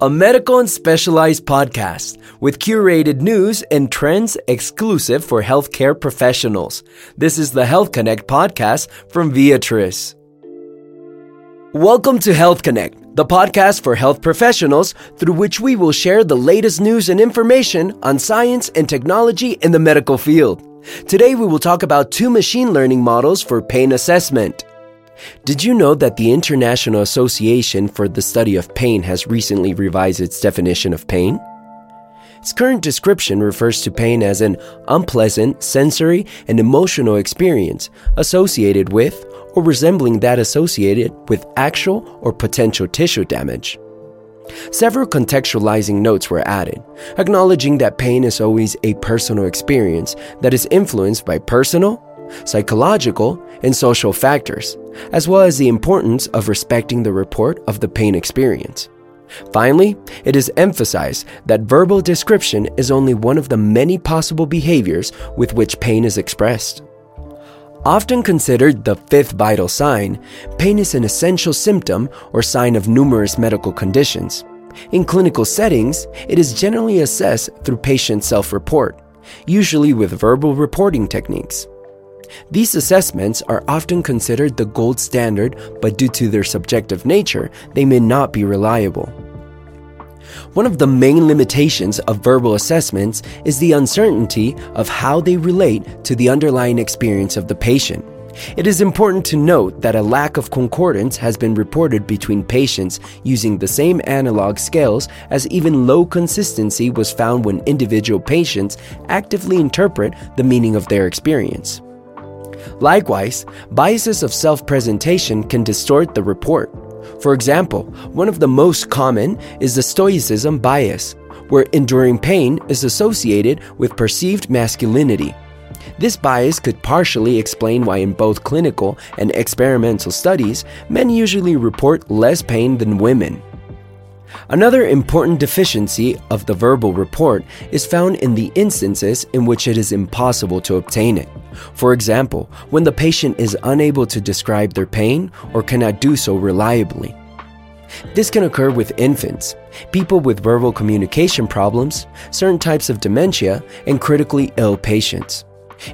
a medical and specialized podcast with curated news and trends exclusive for healthcare professionals. This is the Health Connect podcast from Viatris. Welcome to Health Connect, the podcast for health professionals through which we will share the latest news and information on science and technology in the medical field. Today we will talk about two machine learning models for pain assessment. Did you know that the International Association for the Study of Pain has recently revised its definition of pain? Its current description refers to pain as an unpleasant sensory and emotional experience associated with or resembling that associated with actual or potential tissue damage. Several contextualizing notes were added, acknowledging that pain is always a personal experience that is influenced by personal, psychological, and social factors, as well as the importance of respecting the report of the pain experience. Finally, it is emphasized that verbal description is only one of the many possible behaviors with which pain is expressed. Often considered the fifth vital sign, pain is an essential symptom or sign of numerous medical conditions. In clinical settings, it is generally assessed through patient self report, usually with verbal reporting techniques. These assessments are often considered the gold standard, but due to their subjective nature, they may not be reliable. One of the main limitations of verbal assessments is the uncertainty of how they relate to the underlying experience of the patient. It is important to note that a lack of concordance has been reported between patients using the same analog scales, as even low consistency was found when individual patients actively interpret the meaning of their experience. Likewise, biases of self presentation can distort the report. For example, one of the most common is the stoicism bias, where enduring pain is associated with perceived masculinity. This bias could partially explain why, in both clinical and experimental studies, men usually report less pain than women. Another important deficiency of the verbal report is found in the instances in which it is impossible to obtain it. For example, when the patient is unable to describe their pain or cannot do so reliably. This can occur with infants, people with verbal communication problems, certain types of dementia, and critically ill patients.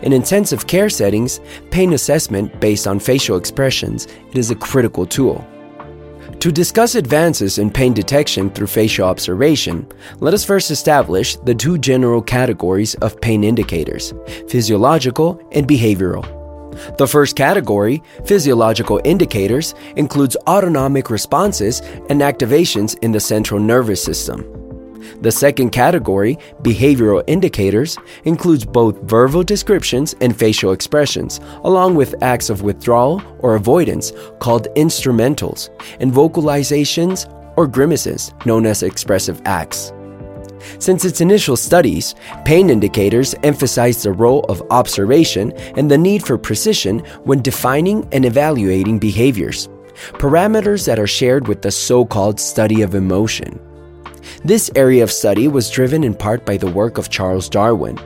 In intensive care settings, pain assessment based on facial expressions is a critical tool. To discuss advances in pain detection through facial observation, let us first establish the two general categories of pain indicators physiological and behavioral. The first category, physiological indicators, includes autonomic responses and activations in the central nervous system. The second category, behavioral indicators, includes both verbal descriptions and facial expressions, along with acts of withdrawal or avoidance called instrumentals, and vocalizations or grimaces known as expressive acts. Since its initial studies, pain indicators emphasize the role of observation and the need for precision when defining and evaluating behaviors, parameters that are shared with the so called study of emotion. This area of study was driven in part by the work of Charles Darwin.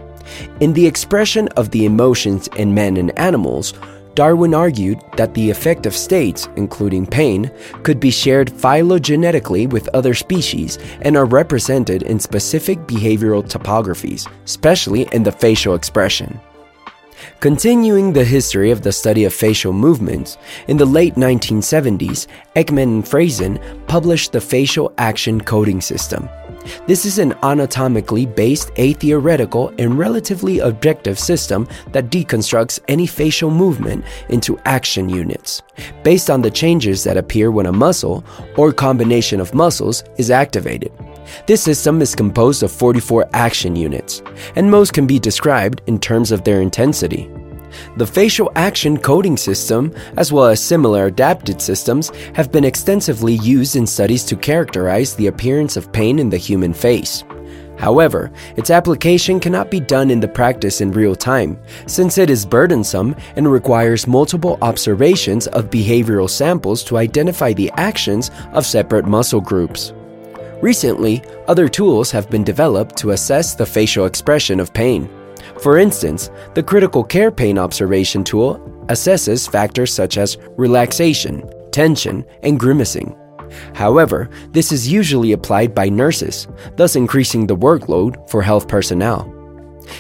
In The Expression of the Emotions in Men and Animals, Darwin argued that the affective states, including pain, could be shared phylogenetically with other species and are represented in specific behavioral topographies, especially in the facial expression. Continuing the history of the study of facial movements, in the late 1970s, Ekman and Friesen published the Facial Action Coding System. This is an anatomically based, atheoretical, and relatively objective system that deconstructs any facial movement into action units, based on the changes that appear when a muscle, or combination of muscles, is activated. This system is composed of 44 action units, and most can be described in terms of their intensity. The facial action coding system, as well as similar adapted systems, have been extensively used in studies to characterize the appearance of pain in the human face. However, its application cannot be done in the practice in real time, since it is burdensome and requires multiple observations of behavioral samples to identify the actions of separate muscle groups. Recently, other tools have been developed to assess the facial expression of pain. For instance, the critical care pain observation tool assesses factors such as relaxation, tension, and grimacing. However, this is usually applied by nurses, thus increasing the workload for health personnel.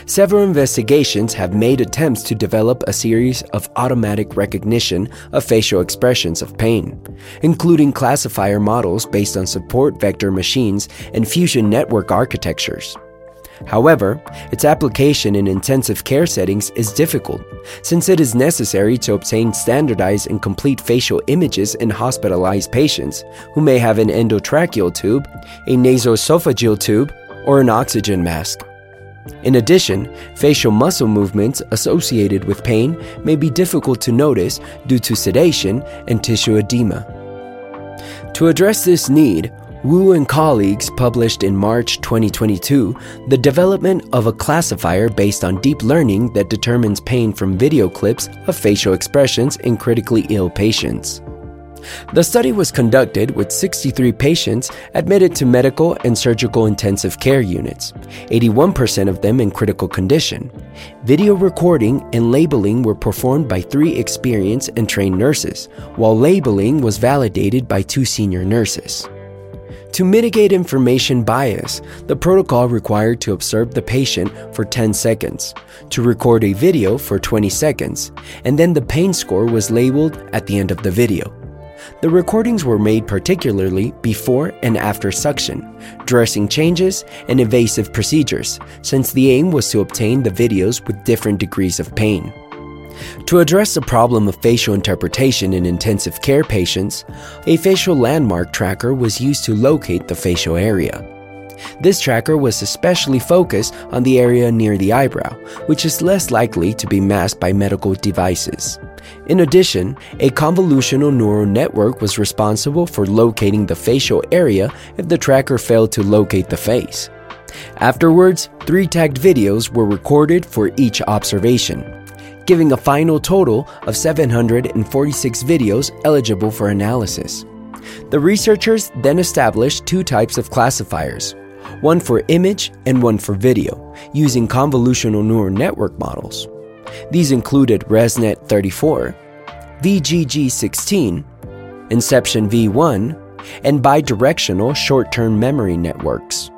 Several investigations have made attempts to develop a series of automatic recognition of facial expressions of pain, including classifier models based on support vector machines and fusion network architectures. However, its application in intensive care settings is difficult, since it is necessary to obtain standardized and complete facial images in hospitalized patients who may have an endotracheal tube, a nasoesophageal tube, or an oxygen mask. In addition, facial muscle movements associated with pain may be difficult to notice due to sedation and tissue edema. To address this need, Wu and colleagues published in March 2022 the development of a classifier based on deep learning that determines pain from video clips of facial expressions in critically ill patients. The study was conducted with 63 patients admitted to medical and surgical intensive care units, 81% of them in critical condition. Video recording and labeling were performed by three experienced and trained nurses, while labeling was validated by two senior nurses. To mitigate information bias, the protocol required to observe the patient for 10 seconds, to record a video for 20 seconds, and then the pain score was labeled at the end of the video. The recordings were made particularly before and after suction, dressing changes, and invasive procedures, since the aim was to obtain the videos with different degrees of pain. To address the problem of facial interpretation in intensive care patients, a facial landmark tracker was used to locate the facial area. This tracker was especially focused on the area near the eyebrow, which is less likely to be masked by medical devices. In addition, a convolutional neural network was responsible for locating the facial area if the tracker failed to locate the face. Afterwards, three tagged videos were recorded for each observation giving a final total of 746 videos eligible for analysis. The researchers then established two types of classifiers one for image and one for video, using convolutional neural network models. These included ResNet 34, VGG 16, Inception V1, and bidirectional short term memory networks.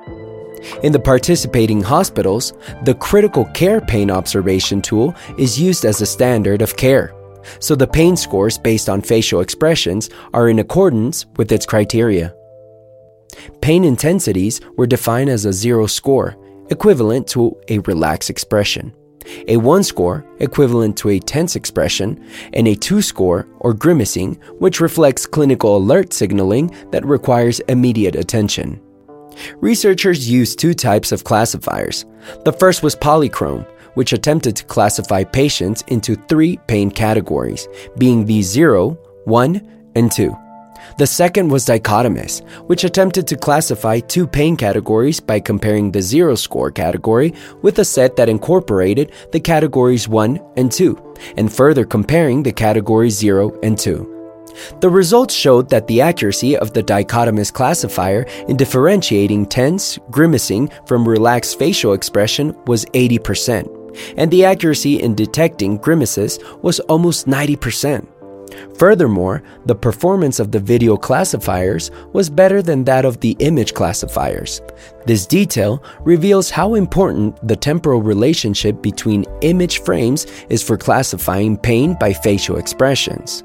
In the participating hospitals, the critical care pain observation tool is used as a standard of care, so the pain scores based on facial expressions are in accordance with its criteria. Pain intensities were defined as a zero score, equivalent to a relaxed expression, a 1 score, equivalent to a tense expression, and a 2 score, or grimacing, which reflects clinical alert signaling that requires immediate attention. Researchers used two types of classifiers. The first was polychrome, which attempted to classify patients into three pain categories, being the 0, 1, and 2. The second was dichotomous, which attempted to classify two pain categories by comparing the zero score category with a set that incorporated the categories 1 and 2, and further comparing the categories 0 and 2. The results showed that the accuracy of the dichotomous classifier in differentiating tense, grimacing from relaxed facial expression was 80%, and the accuracy in detecting grimaces was almost 90%. Furthermore, the performance of the video classifiers was better than that of the image classifiers. This detail reveals how important the temporal relationship between image frames is for classifying pain by facial expressions.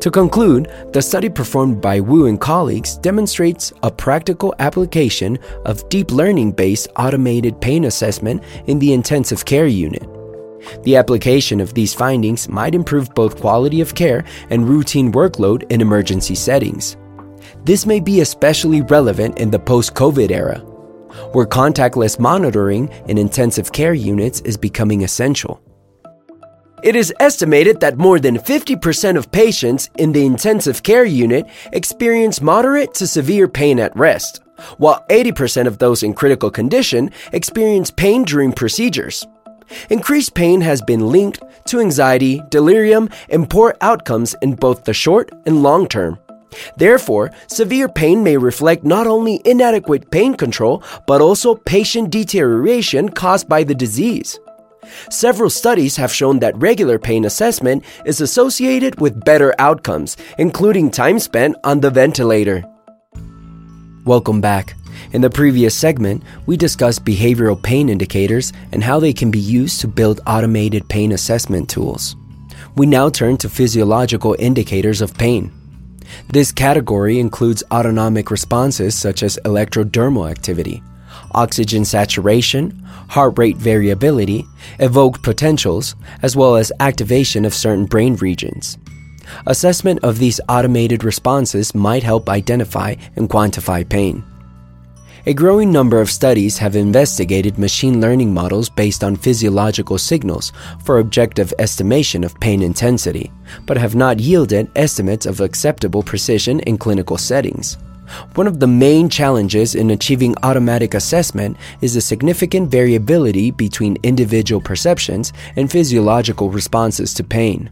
To conclude, the study performed by Wu and colleagues demonstrates a practical application of deep learning based automated pain assessment in the intensive care unit. The application of these findings might improve both quality of care and routine workload in emergency settings. This may be especially relevant in the post COVID era, where contactless monitoring in intensive care units is becoming essential. It is estimated that more than 50% of patients in the intensive care unit experience moderate to severe pain at rest, while 80% of those in critical condition experience pain during procedures. Increased pain has been linked to anxiety, delirium, and poor outcomes in both the short and long term. Therefore, severe pain may reflect not only inadequate pain control, but also patient deterioration caused by the disease. Several studies have shown that regular pain assessment is associated with better outcomes, including time spent on the ventilator. Welcome back. In the previous segment, we discussed behavioral pain indicators and how they can be used to build automated pain assessment tools. We now turn to physiological indicators of pain. This category includes autonomic responses such as electrodermal activity, oxygen saturation, heart rate variability, evoked potentials, as well as activation of certain brain regions. Assessment of these automated responses might help identify and quantify pain. A growing number of studies have investigated machine learning models based on physiological signals for objective estimation of pain intensity, but have not yielded estimates of acceptable precision in clinical settings. One of the main challenges in achieving automatic assessment is the significant variability between individual perceptions and physiological responses to pain.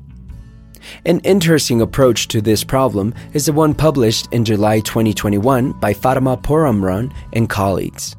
An interesting approach to this problem is the one published in July 2021 by Fatima Pouromran and colleagues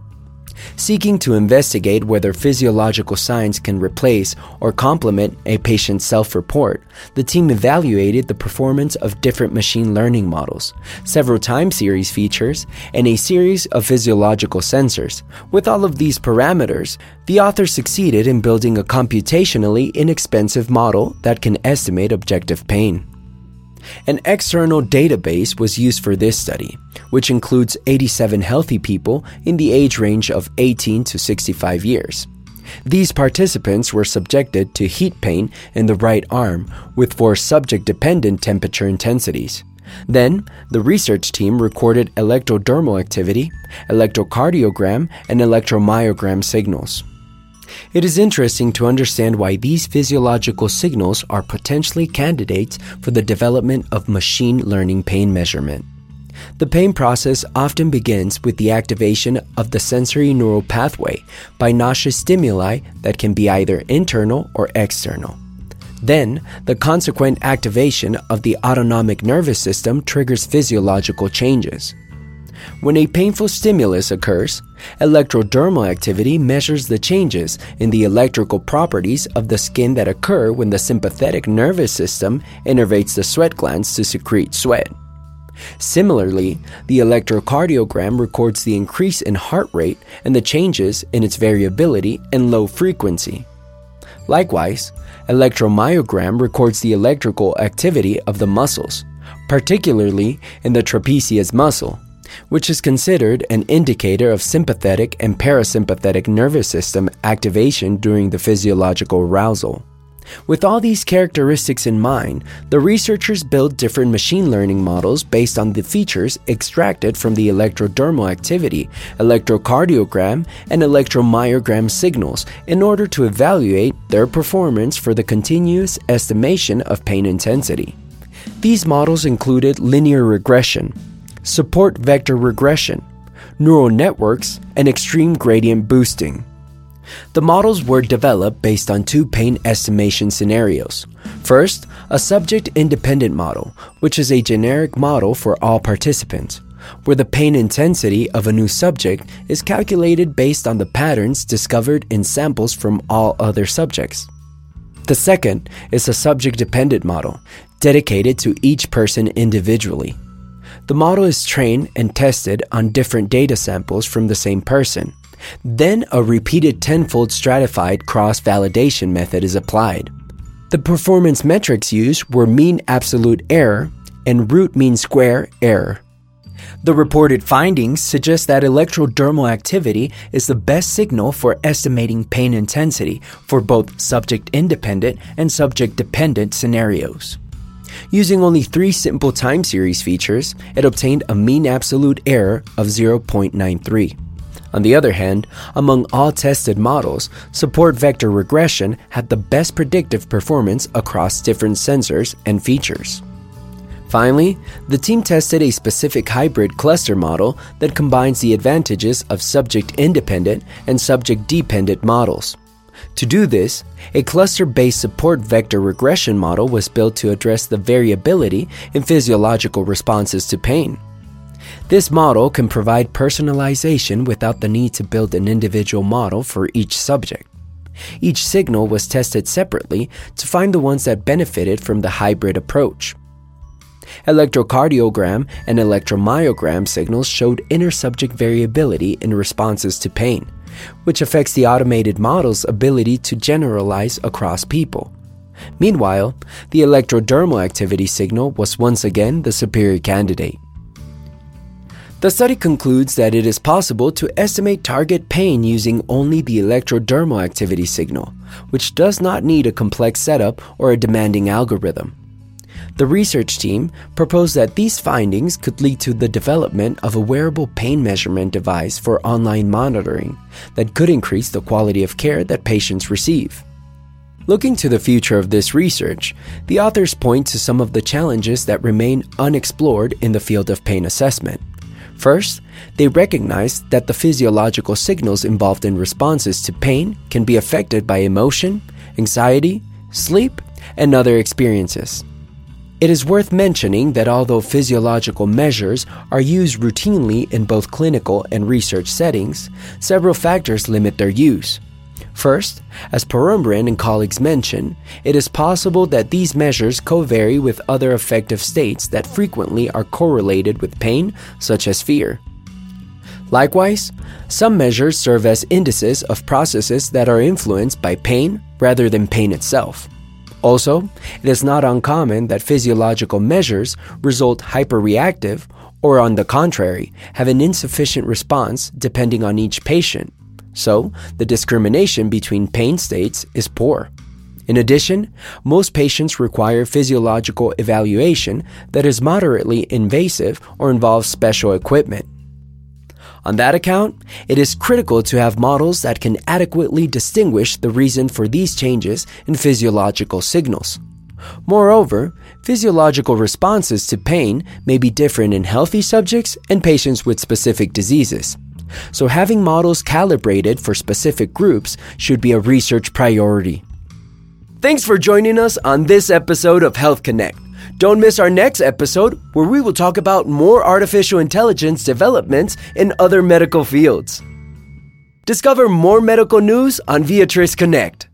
seeking to investigate whether physiological signs can replace or complement a patient's self report, the team evaluated the performance of different machine learning models, several time series features, and a series of physiological sensors. With all of these parameters, the authors succeeded in building a computationally inexpensive model that can estimate objective pain. An external database was used for this study, which includes 87 healthy people in the age range of 18 to 65 years. These participants were subjected to heat pain in the right arm with four subject dependent temperature intensities. Then, the research team recorded electrodermal activity, electrocardiogram, and electromyogram signals. It is interesting to understand why these physiological signals are potentially candidates for the development of machine learning pain measurement. The pain process often begins with the activation of the sensory neural pathway by noxious stimuli that can be either internal or external. Then, the consequent activation of the autonomic nervous system triggers physiological changes. When a painful stimulus occurs, electrodermal activity measures the changes in the electrical properties of the skin that occur when the sympathetic nervous system innervates the sweat glands to secrete sweat. Similarly, the electrocardiogram records the increase in heart rate and the changes in its variability and low frequency. Likewise, electromyogram records the electrical activity of the muscles, particularly in the trapezius muscle, which is considered an indicator of sympathetic and parasympathetic nervous system activation during the physiological arousal. With all these characteristics in mind, the researchers built different machine learning models based on the features extracted from the electrodermal activity, electrocardiogram, and electromyogram signals in order to evaluate their performance for the continuous estimation of pain intensity. These models included linear regression, support vector regression, neural networks, and extreme gradient boosting. The models were developed based on two pain estimation scenarios. First, a subject independent model, which is a generic model for all participants, where the pain intensity of a new subject is calculated based on the patterns discovered in samples from all other subjects. The second is a subject dependent model, dedicated to each person individually. The model is trained and tested on different data samples from the same person. Then a repeated tenfold stratified cross validation method is applied. The performance metrics used were mean absolute error and root mean square error. The reported findings suggest that electrodermal activity is the best signal for estimating pain intensity for both subject independent and subject dependent scenarios. Using only three simple time series features, it obtained a mean absolute error of 0.93. On the other hand, among all tested models, support vector regression had the best predictive performance across different sensors and features. Finally, the team tested a specific hybrid cluster model that combines the advantages of subject independent and subject dependent models. To do this, a cluster based support vector regression model was built to address the variability in physiological responses to pain. This model can provide personalization without the need to build an individual model for each subject. Each signal was tested separately to find the ones that benefited from the hybrid approach. Electrocardiogram and electromyogram signals showed inter subject variability in responses to pain, which affects the automated model's ability to generalize across people. Meanwhile, the electrodermal activity signal was once again the superior candidate. The study concludes that it is possible to estimate target pain using only the electrodermal activity signal, which does not need a complex setup or a demanding algorithm. The research team proposed that these findings could lead to the development of a wearable pain measurement device for online monitoring that could increase the quality of care that patients receive. Looking to the future of this research, the authors point to some of the challenges that remain unexplored in the field of pain assessment. First, they recognize that the physiological signals involved in responses to pain can be affected by emotion, anxiety, sleep, and other experiences. It is worth mentioning that although physiological measures are used routinely in both clinical and research settings, several factors limit their use. First, as Pouromran and colleagues mention, it is possible that these measures co-vary with other affective states that frequently are correlated with pain, such as fear. Likewise, some measures serve as indices of processes that are influenced by pain rather than pain itself. Also, it is not uncommon that physiological measures result hyperreactive or, on the contrary, have an insufficient response depending on each patient. So, the discrimination between pain states is poor. In addition, most patients require physiological evaluation that is moderately invasive or involves special equipment. On that account, it is critical to have models that can adequately distinguish the reason for these changes in physiological signals. Moreover, physiological responses to pain may be different in healthy subjects and patients with specific diseases. So, having models calibrated for specific groups should be a research priority. Thanks for joining us on this episode of Health Connect. Don't miss our next episode where we will talk about more artificial intelligence developments in other medical fields. Discover more medical news on Viatris Connect.